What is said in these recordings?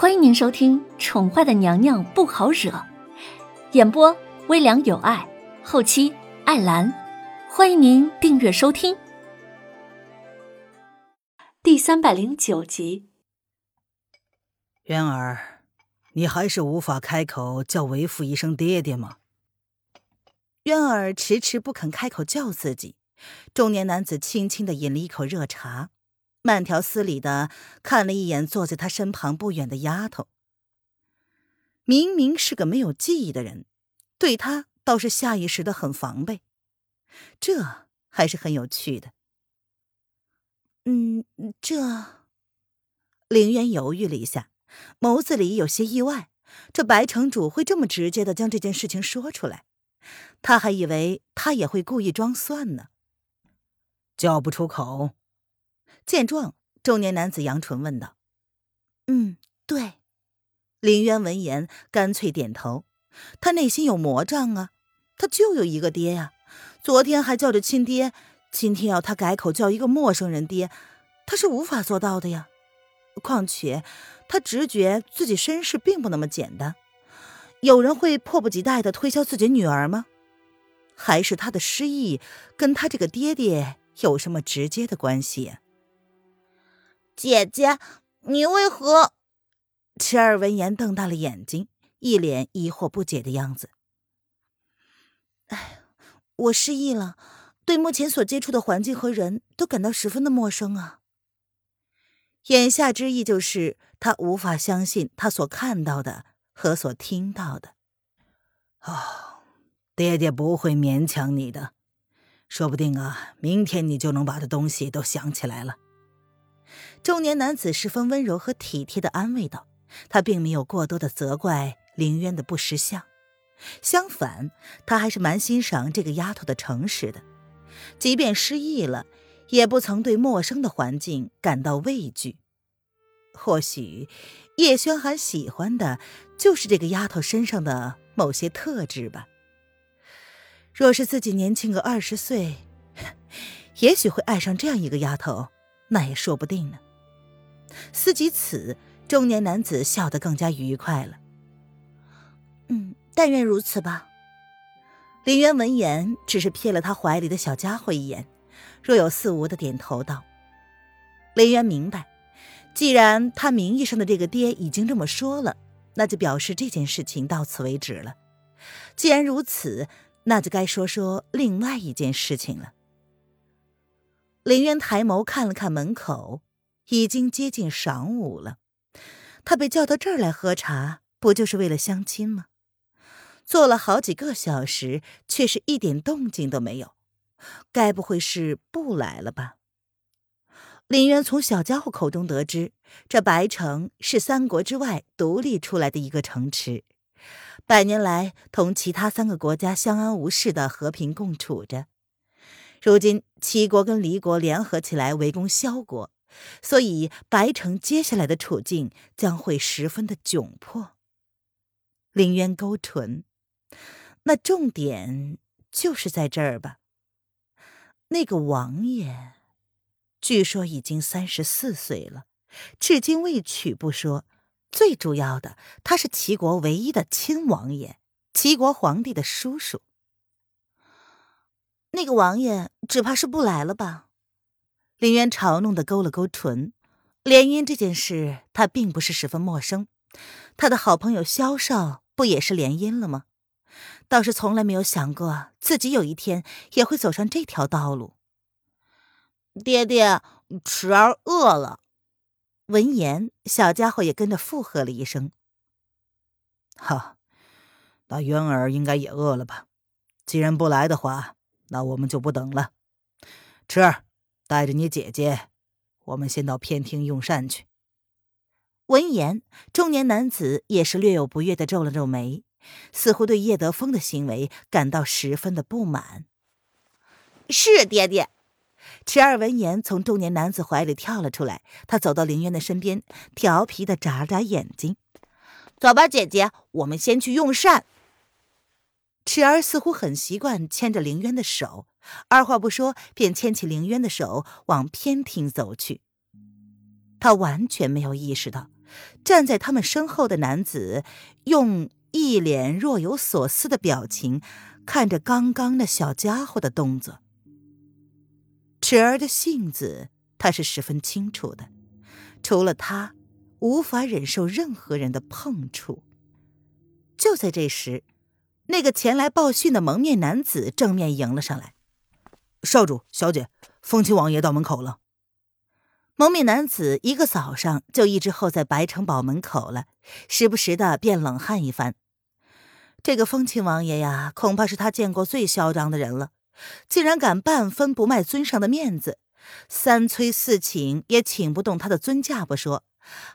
欢迎您收听《宠坏的娘娘不好惹》，演播微凉有爱，后期艾兰。欢迎您订阅收听第三百零九集。渊儿，你还是无法开口叫为父一声爹爹吗？渊儿迟迟不肯开口叫自己。中年男子轻轻的饮了一口热茶。慢条斯理的看了一眼坐在他身旁不远的丫头，明明是个没有记忆的人，对他倒是下意识的很防备，这还是很有趣的。嗯，这，凌渊犹豫了一下，眸子里有些意外，这白城主会这么直接的将这件事情说出来，他还以为他也会故意装蒜呢。叫不出口。见状，中年男子扬唇问道：“嗯，对。”林渊闻言干脆点头。他内心有魔障啊，他就有一个爹呀，昨天还叫着亲爹，今天要他改口叫一个陌生人爹，他是无法做到的呀。况且，他直觉自己身世并不那么简单，有人会迫不及待的推销自己女儿吗？还是他的失忆跟他这个爹爹有什么直接的关系？姐姐，你为何？池儿闻言瞪大了眼睛，一脸疑惑不解的样子。哎，我失忆了，对目前所接触的环境和人都感到十分的陌生啊。言下之意就是他无法相信他所看到的和所听到的。哦，爹爹不会勉强你的，说不定啊，明天你就能把这东西都想起来了。中年男子十分温柔和体贴的安慰道：“他并没有过多的责怪凌渊的不识相，相反，他还是蛮欣赏这个丫头的诚实的。即便失忆了，也不曾对陌生的环境感到畏惧。或许，叶轩寒喜欢的就是这个丫头身上的某些特质吧。若是自己年轻个二十岁，也许会爱上这样一个丫头。”那也说不定呢。思及此，中年男子笑得更加愉快了。嗯，但愿如此吧。林渊闻言，只是瞥了他怀里的小家伙一眼，若有似无的点头道：“林渊明白，既然他名义上的这个爹已经这么说了，那就表示这件事情到此为止了。既然如此，那就该说说另外一件事情了。”林渊抬眸看了看门口，已经接近晌午了。他被叫到这儿来喝茶，不就是为了相亲吗？坐了好几个小时，却是一点动静都没有，该不会是不来了吧？林渊从小家伙口中得知，这白城是三国之外独立出来的一个城池，百年来同其他三个国家相安无事的和平共处着。如今齐国跟离国联合起来围攻萧国，所以白城接下来的处境将会十分的窘迫。凌渊勾唇，那重点就是在这儿吧？那个王爷，据说已经三十四岁了，至今未娶不说，最主要的他是齐国唯一的亲王爷，齐国皇帝的叔叔。那个王爷只怕是不来了吧？林渊嘲弄的勾了勾唇。联姻这件事，他并不是十分陌生。他的好朋友萧少不也是联姻了吗？倒是从来没有想过自己有一天也会走上这条道路。爹爹，池儿饿了。闻言，小家伙也跟着附和了一声。哈，那渊儿应该也饿了吧？既然不来的话。那我们就不等了，池儿，带着你姐姐，我们先到偏厅用膳去。闻言，中年男子也是略有不悦的皱了皱眉，似乎对叶德风的行为感到十分的不满。是爹爹。池儿闻言，从中年男子怀里跳了出来，他走到林渊的身边，调皮的眨眨眼睛：“走吧，姐姐，我们先去用膳。”池儿似乎很习惯牵着凌渊的手，二话不说便牵起凌渊的手往偏厅走去。他完全没有意识到，站在他们身后的男子用一脸若有所思的表情看着刚刚那小家伙的动作。池儿的性子他是十分清楚的，除了他，无法忍受任何人的碰触。就在这时，那个前来报讯的蒙面男子正面迎了上来：“少主，小姐，风亲王爷到门口了。”蒙面男子一个早上就一直候在白城堡门口了，时不时的便冷汗一番。这个风亲王爷呀，恐怕是他见过最嚣张的人了，竟然敢半分不卖尊上的面子，三催四请也请不动他的尊驾不说，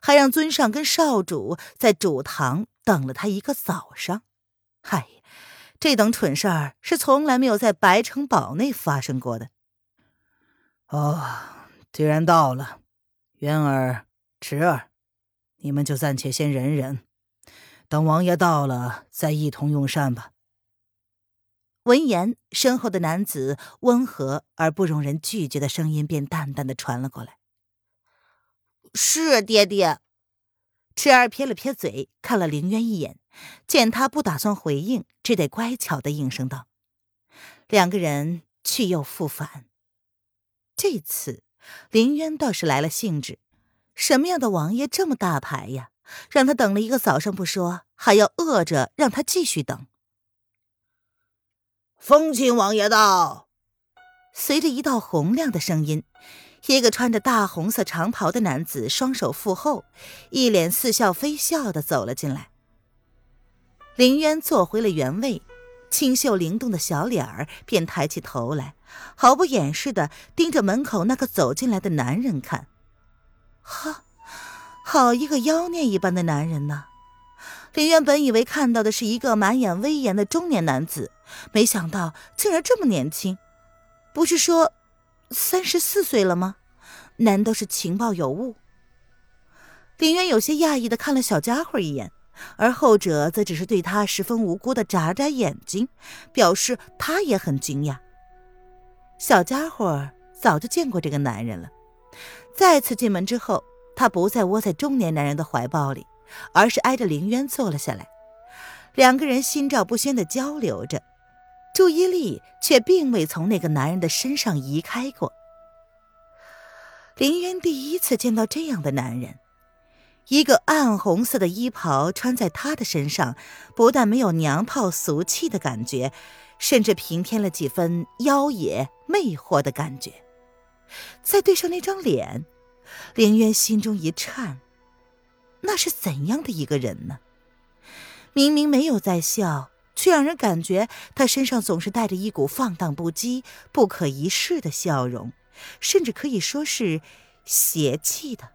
还让尊上跟少主在主堂。等了他一个早上，嗨，这等蠢事儿是从来没有在白城堡内发生过的。哦，既然到了，渊儿、池儿，你们就暂且先忍忍，等王爷到了再一同用膳吧。闻言，身后的男子温和而不容人拒绝的声音便淡淡的传了过来：“是爹爹。”池儿撇了撇嘴，看了凌渊一眼，见他不打算回应，只得乖巧的应声道：“两个人去又复返。这次林渊倒是来了兴致，什么样的王爷这么大牌呀？让他等了一个早上不说，还要饿着让他继续等。”风清王爷到，随着一道洪亮的声音。一个穿着大红色长袍的男子双手负后，一脸似笑非笑的走了进来。林渊坐回了原位，清秀灵动的小脸儿便抬起头来，毫不掩饰的盯着门口那个走进来的男人看。哈，好一个妖孽一般的男人呐！林渊本以为看到的是一个满眼威严的中年男子，没想到竟然这么年轻。不是说……三十四岁了吗？难道是情报有误？林渊有些讶异的看了小家伙一眼，而后者则只是对他十分无辜的眨眨眼睛，表示他也很惊讶。小家伙早就见过这个男人了。再次进门之后，他不再窝在中年男人的怀抱里，而是挨着林渊坐了下来。两个人心照不宣的交流着。注意力却并未从那个男人的身上移开过。林渊第一次见到这样的男人，一个暗红色的衣袍穿在他的身上，不但没有娘炮俗气的感觉，甚至平添了几分妖冶魅惑的感觉。再对上那张脸，林渊心中一颤，那是怎样的一个人呢？明明没有在笑。却让人感觉他身上总是带着一股放荡不羁、不可一世的笑容，甚至可以说是邪气的。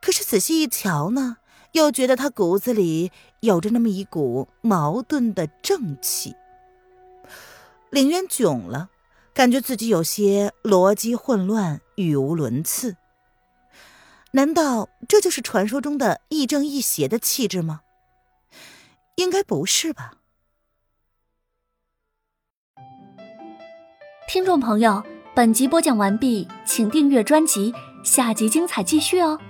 可是仔细一瞧呢，又觉得他骨子里有着那么一股矛盾的正气。林渊窘了，感觉自己有些逻辑混乱、语无伦次。难道这就是传说中的亦正亦邪的气质吗？应该不是吧？听众朋友，本集播讲完毕，请订阅专辑，下集精彩继续哦。